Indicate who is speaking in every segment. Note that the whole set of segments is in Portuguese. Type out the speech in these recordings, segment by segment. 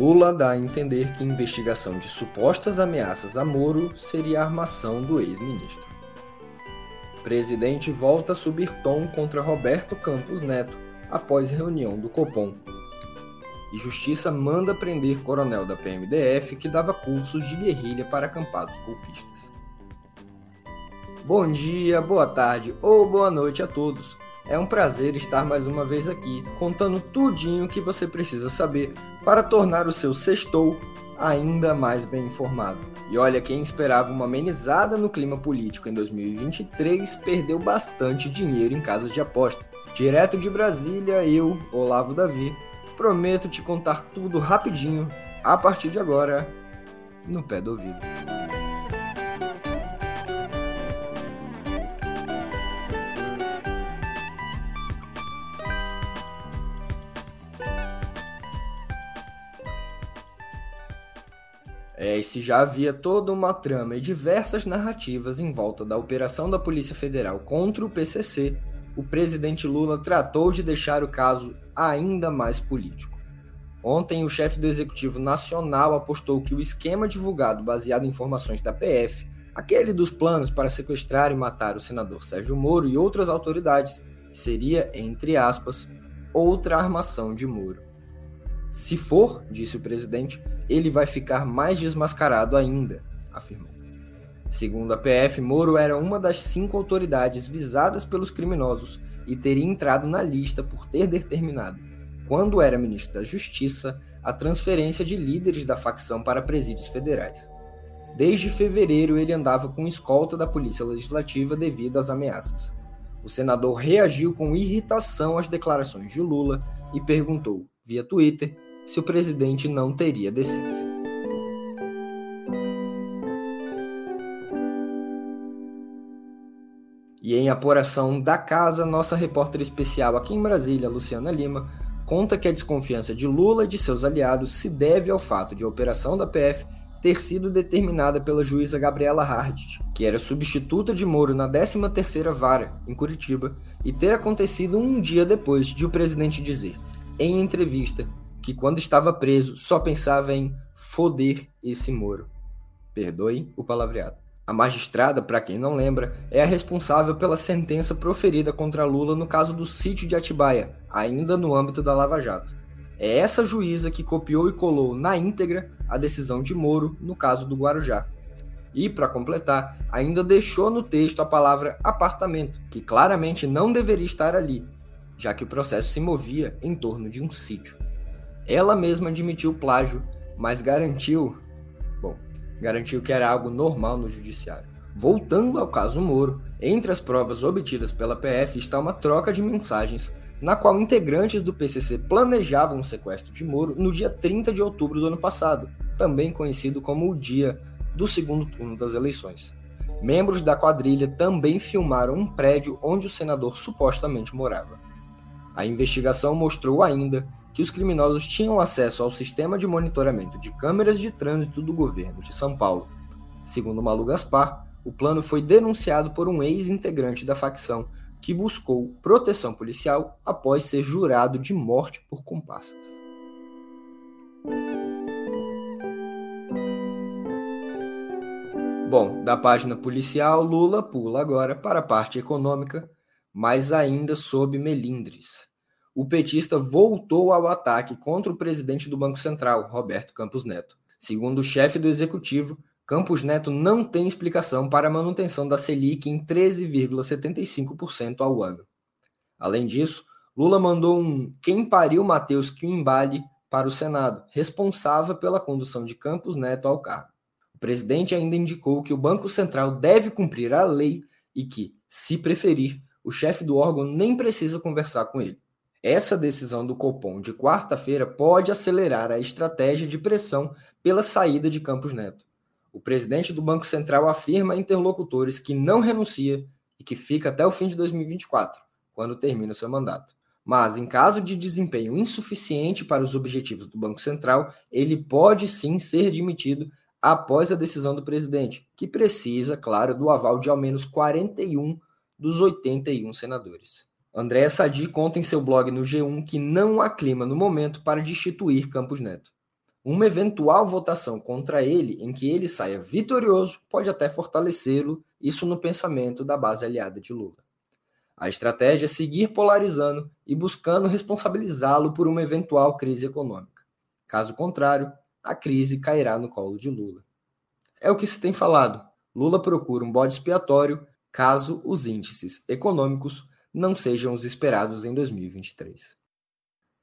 Speaker 1: Lula dá a entender que investigação de supostas ameaças a Moro seria a armação do ex-ministro. Presidente volta a subir tom contra Roberto Campos Neto após reunião do Copom. E Justiça manda prender coronel da PMDF que dava cursos de guerrilha para acampados golpistas. Bom dia, boa tarde ou boa noite a todos. É um prazer estar mais uma vez aqui, contando tudinho que você precisa saber para tornar o seu sextou ainda mais bem informado. E olha, quem esperava uma amenizada no clima político em 2023 perdeu bastante dinheiro em casa de aposta. Direto de Brasília, eu, Olavo Davi, prometo te contar tudo rapidinho, a partir de agora, no pé do ouvido. É, e se já havia toda uma trama e diversas narrativas em volta da operação da Polícia Federal contra o PCC, o presidente Lula tratou de deixar o caso ainda mais político. Ontem, o chefe do Executivo Nacional apostou que o esquema divulgado baseado em informações da PF, aquele dos planos para sequestrar e matar o senador Sérgio Moro e outras autoridades, seria, entre aspas, outra armação de Moro. Se for, disse o presidente, ele vai ficar mais desmascarado ainda, afirmou. Segundo a PF, Moro era uma das cinco autoridades visadas pelos criminosos e teria entrado na lista por ter determinado, quando era ministro da Justiça, a transferência de líderes da facção para presídios federais. Desde fevereiro, ele andava com escolta da Polícia Legislativa devido às ameaças. O senador reagiu com irritação às declarações de Lula e perguntou via Twitter se o presidente não teria decência. E em apuração da casa, nossa repórter especial aqui em Brasília, Luciana Lima, conta que a desconfiança de Lula e de seus aliados se deve ao fato de a operação da PF ter sido determinada pela juíza Gabriela Hardt, que era substituta de Moro na 13ª Vara, em Curitiba, e ter acontecido um dia depois de o presidente dizer em entrevista que quando estava preso só pensava em foder esse Moro. Perdoe o palavreado. A magistrada, para quem não lembra, é a responsável pela sentença proferida contra Lula no caso do sítio de Atibaia, ainda no âmbito da Lava Jato. É essa juíza que copiou e colou na íntegra a decisão de Moro no caso do Guarujá. E, para completar, ainda deixou no texto a palavra apartamento, que claramente não deveria estar ali, já que o processo se movia em torno de um sítio. Ela mesma admitiu plágio, mas garantiu, bom, garantiu que era algo normal no judiciário. Voltando ao caso Moro, entre as provas obtidas pela PF está uma troca de mensagens na qual integrantes do PCC planejavam o sequestro de Moro no dia 30 de outubro do ano passado, também conhecido como o dia do segundo turno das eleições. Membros da quadrilha também filmaram um prédio onde o senador supostamente morava. A investigação mostrou ainda que os criminosos tinham acesso ao sistema de monitoramento de câmeras de trânsito do governo de São Paulo. Segundo Malu Gaspar, o plano foi denunciado por um ex-integrante da facção que buscou proteção policial após ser jurado de morte por comparsas. Bom, da página policial, Lula pula agora para a parte econômica, mas ainda sob melindres. O petista voltou ao ataque contra o presidente do Banco Central, Roberto Campos Neto. Segundo o chefe do executivo, Campos Neto não tem explicação para a manutenção da Selic em 13,75% ao ano. Além disso, Lula mandou um quem pariu Matheus que o embale para o Senado, responsável pela condução de Campos Neto ao cargo. O presidente ainda indicou que o Banco Central deve cumprir a lei e que, se preferir, o chefe do órgão nem precisa conversar com ele. Essa decisão do Copom de quarta-feira pode acelerar a estratégia de pressão pela saída de Campos Neto. O presidente do Banco Central afirma a interlocutores que não renuncia e que fica até o fim de 2024, quando termina o seu mandato. Mas, em caso de desempenho insuficiente para os objetivos do Banco Central, ele pode sim ser demitido após a decisão do presidente, que precisa, claro, do aval de ao menos 41 dos 81 senadores. Andréa Sadi conta em seu blog no G1 que não há clima no momento para destituir Campos Neto. uma eventual votação contra ele, em que ele saia vitorioso, pode até fortalecê-lo, isso no pensamento da base aliada de Lula. A estratégia é seguir polarizando e buscando responsabilizá-lo por uma eventual crise econômica. Caso contrário, a crise cairá no colo de Lula. É o que se tem falado. Lula procura um bode expiatório caso os índices econômicos não sejam os esperados em 2023.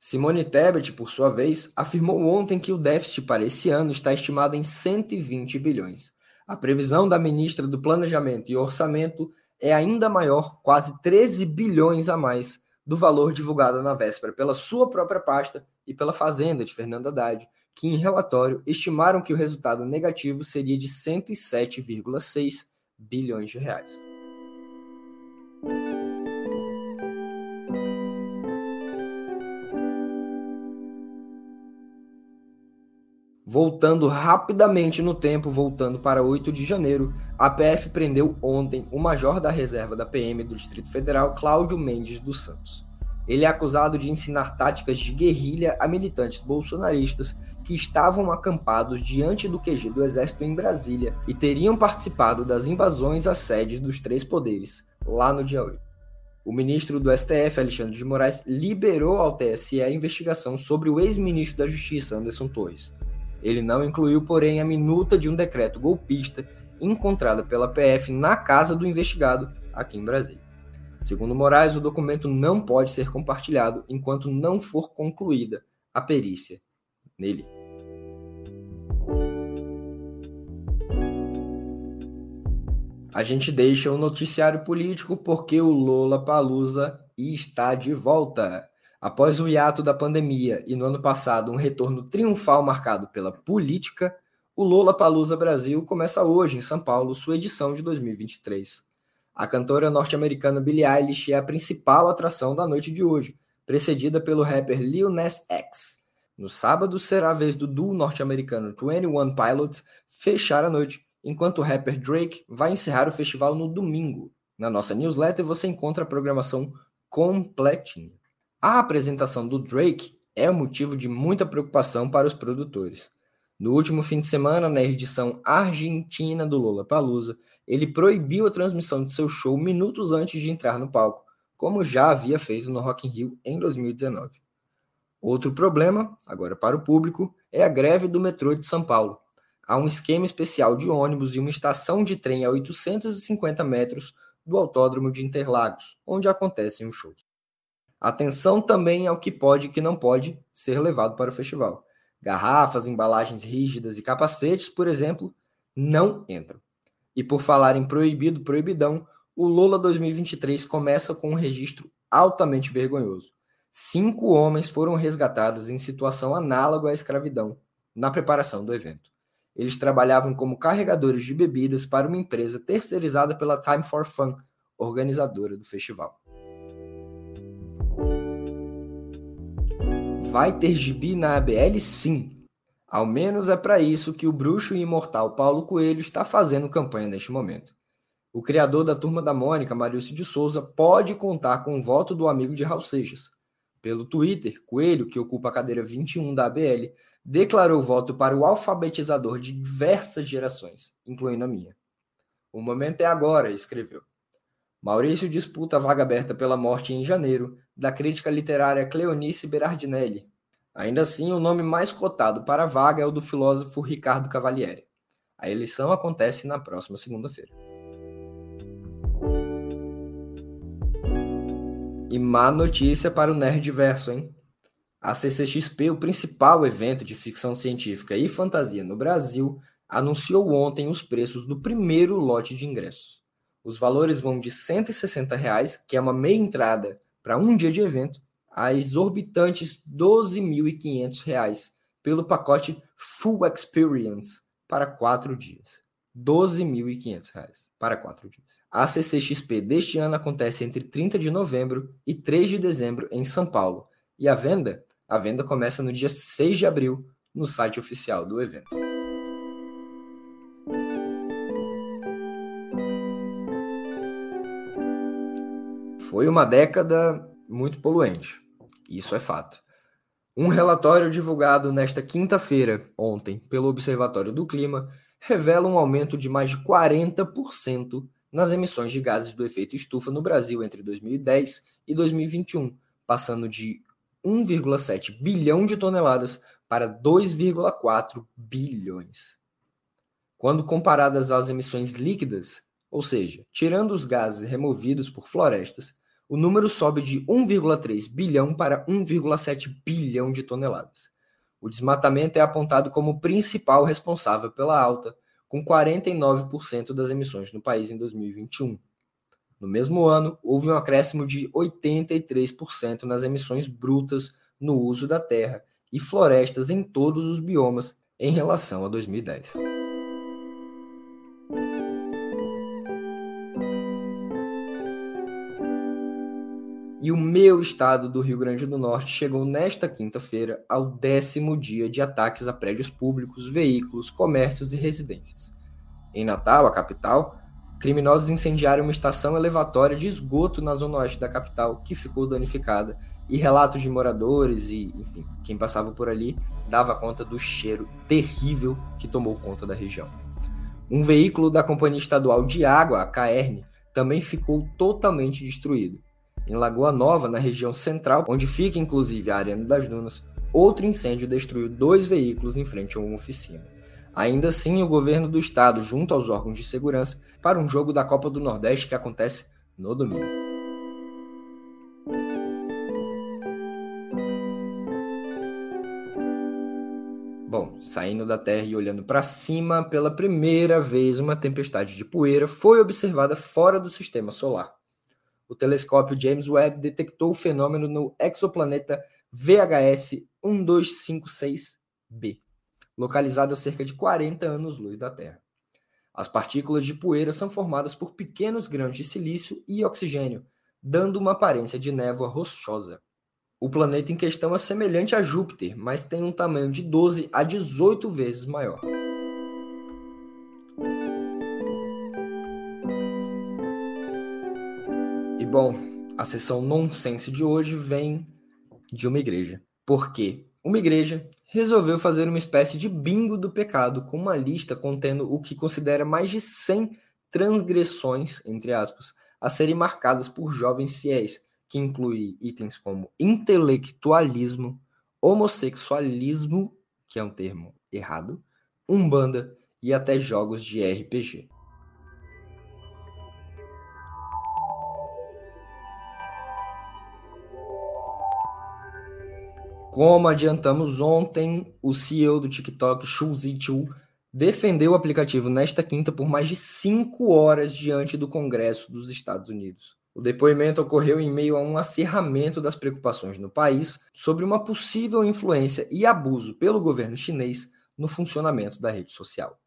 Speaker 1: Simone Tebet, por sua vez, afirmou ontem que o déficit para esse ano está estimado em 120 bilhões. A previsão da ministra do Planejamento e Orçamento é ainda maior, quase 13 bilhões a mais do valor divulgado na véspera pela sua própria pasta e pela Fazenda de Fernando Haddad, que em relatório estimaram que o resultado negativo seria de 107,6 bilhões de reais. Voltando rapidamente no tempo, voltando para 8 de janeiro, a PF prendeu ontem o major da reserva da PM do Distrito Federal, Cláudio Mendes dos Santos. Ele é acusado de ensinar táticas de guerrilha a militantes bolsonaristas que estavam acampados diante do QG do Exército em Brasília e teriam participado das invasões às sedes dos três poderes, lá no dia 8. O ministro do STF, Alexandre de Moraes, liberou ao TSE a investigação sobre o ex-ministro da Justiça, Anderson Torres. Ele não incluiu, porém, a minuta de um decreto golpista encontrada pela PF na casa do investigado aqui em Brasília. Segundo Moraes, o documento não pode ser compartilhado enquanto não for concluída a perícia nele. A gente deixa o noticiário político porque o Lola Palusa está de volta. Após o hiato da pandemia e no ano passado um retorno triunfal marcado pela política, o Lola Palusa Brasil começa hoje em São Paulo sua edição de 2023. A cantora norte-americana Billie Eilish é a principal atração da noite de hoje, precedida pelo rapper Lil Nas X. No sábado será a vez do duo norte-americano 21 Pilots fechar a noite, enquanto o rapper Drake vai encerrar o festival no domingo. Na nossa newsletter você encontra a programação completinha. A apresentação do Drake é motivo de muita preocupação para os produtores. No último fim de semana, na edição argentina do Lollapalooza, ele proibiu a transmissão de seu show minutos antes de entrar no palco, como já havia feito no Rock in Rio em 2019. Outro problema, agora para o público, é a greve do metrô de São Paulo. Há um esquema especial de ônibus e uma estação de trem a 850 metros do Autódromo de Interlagos, onde acontecem os shows. Atenção também ao que pode e que não pode ser levado para o festival. Garrafas, embalagens rígidas e capacetes, por exemplo, não entram. E por falar em proibido, proibidão, o Lula 2023 começa com um registro altamente vergonhoso. Cinco homens foram resgatados em situação análoga à escravidão na preparação do evento. Eles trabalhavam como carregadores de bebidas para uma empresa terceirizada pela Time for Fun, organizadora do festival. Vai ter gibi na ABL sim. Ao menos é para isso que o bruxo e imortal Paulo Coelho está fazendo campanha neste momento. O criador da Turma da Mônica, Marício de Souza, pode contar com o voto do amigo de Raul Seixas. Pelo Twitter, Coelho, que ocupa a cadeira 21 da ABL, declarou voto para o alfabetizador de diversas gerações, incluindo a minha. O momento é agora, escreveu. Maurício disputa a vaga aberta pela morte em janeiro da crítica literária Cleonice Berardinelli. Ainda assim, o nome mais cotado para a vaga é o do filósofo Ricardo Cavalieri. A eleição acontece na próxima segunda-feira. E má notícia para o Nerdverso, hein? A CCXP, o principal evento de ficção científica e fantasia no Brasil, anunciou ontem os preços do primeiro lote de ingressos. Os valores vão de 160 reais, que é uma meia entrada para um dia de evento, a exorbitantes R$ 12.500 pelo pacote Full Experience para quatro dias. R$ 12.500 para quatro dias. A CCXP deste ano acontece entre 30 de novembro e 3 de dezembro em São Paulo. E a venda? A venda começa no dia 6 de abril no site oficial do evento. Foi uma década muito poluente, isso é fato. Um relatório divulgado nesta quinta-feira, ontem, pelo Observatório do Clima, revela um aumento de mais de 40% nas emissões de gases do efeito estufa no Brasil entre 2010 e 2021, passando de 1,7 bilhão de toneladas para 2,4 bilhões. Quando comparadas às emissões líquidas, ou seja, tirando os gases removidos por florestas, o número sobe de 1,3 bilhão para 1,7 bilhão de toneladas. O desmatamento é apontado como principal responsável pela alta, com 49% das emissões no país em 2021. No mesmo ano, houve um acréscimo de 83% nas emissões brutas no uso da terra e florestas em todos os biomas em relação a 2010. E o meu estado do Rio Grande do Norte chegou nesta quinta-feira ao décimo dia de ataques a prédios públicos, veículos, comércios e residências. Em Natal, a capital, criminosos incendiaram uma estação elevatória de esgoto na zona oeste da capital, que ficou danificada, e relatos de moradores e, enfim, quem passava por ali dava conta do cheiro terrível que tomou conta da região. Um veículo da Companhia Estadual de Água, a CAERN, também ficou totalmente destruído em Lagoa Nova, na região central, onde fica inclusive a Arena das Dunas, outro incêndio destruiu dois veículos em frente a uma oficina. Ainda assim, o governo do estado, junto aos órgãos de segurança, para um jogo da Copa do Nordeste que acontece no domingo. Bom, saindo da Terra e olhando para cima, pela primeira vez uma tempestade de poeira foi observada fora do sistema solar o telescópio James Webb detectou o fenômeno no exoplaneta VHS 1256b, localizado a cerca de 40 anos-luz da Terra. As partículas de poeira são formadas por pequenos grãos de silício e oxigênio, dando uma aparência de névoa rochosa. O planeta em questão é semelhante a Júpiter, mas tem um tamanho de 12 a 18 vezes maior. Bom, a sessão nonsense de hoje vem de uma igreja. Por quê? Uma igreja resolveu fazer uma espécie de bingo do pecado com uma lista contendo o que considera mais de 100 transgressões, entre aspas, a serem marcadas por jovens fiéis, que inclui itens como intelectualismo, homossexualismo, que é um termo errado, umbanda e até jogos de RPG. Como adiantamos ontem, o CEO do TikTok, Xu Zichu, defendeu o aplicativo nesta quinta por mais de cinco horas diante do Congresso dos Estados Unidos. O depoimento ocorreu em meio a um acirramento das preocupações no país sobre uma possível influência e abuso pelo governo chinês no funcionamento da rede social.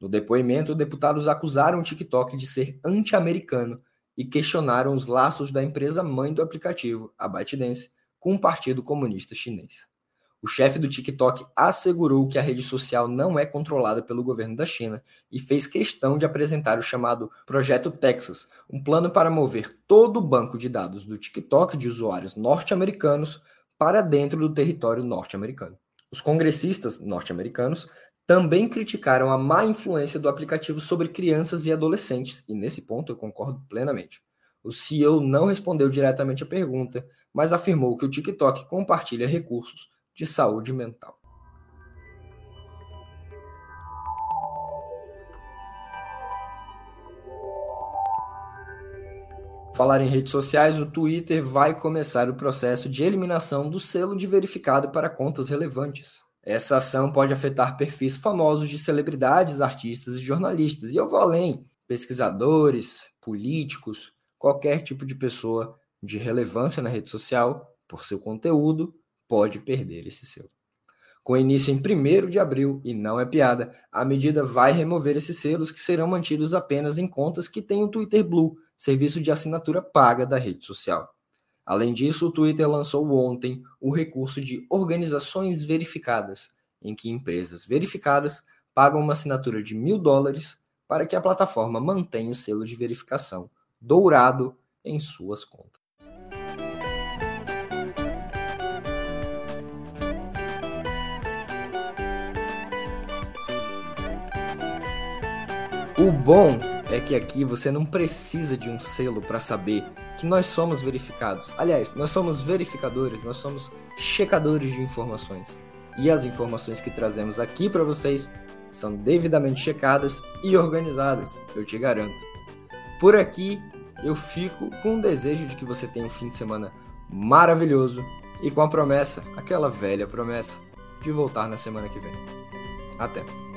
Speaker 1: No depoimento, deputados acusaram o TikTok de ser anti-americano e questionaram os laços da empresa mãe do aplicativo, a ByteDance, com o Partido Comunista Chinês. O chefe do TikTok assegurou que a rede social não é controlada pelo governo da China e fez questão de apresentar o chamado Projeto Texas, um plano para mover todo o banco de dados do TikTok de usuários norte-americanos para dentro do território norte-americano. Os congressistas norte-americanos também criticaram a má influência do aplicativo sobre crianças e adolescentes, e nesse ponto eu concordo plenamente. O CEO não respondeu diretamente à pergunta, mas afirmou que o TikTok compartilha recursos de saúde mental. Falar em redes sociais, o Twitter vai começar o processo de eliminação do selo de verificado para contas relevantes. Essa ação pode afetar perfis famosos de celebridades, artistas e jornalistas, e eu vou além: pesquisadores, políticos, qualquer tipo de pessoa de relevância na rede social, por seu conteúdo, pode perder esse selo. Com início em 1 de abril, e não é piada, a medida vai remover esses selos que serão mantidos apenas em contas que têm o Twitter Blue, serviço de assinatura paga da rede social. Além disso, o Twitter lançou ontem o recurso de organizações verificadas, em que empresas verificadas pagam uma assinatura de mil dólares para que a plataforma mantenha o selo de verificação dourado em suas contas. O bom é que aqui você não precisa de um selo para saber que nós somos verificados. Aliás, nós somos verificadores, nós somos checadores de informações. E as informações que trazemos aqui para vocês são devidamente checadas e organizadas, eu te garanto. Por aqui, eu fico com o desejo de que você tenha um fim de semana maravilhoso e com a promessa, aquela velha promessa, de voltar na semana que vem. Até!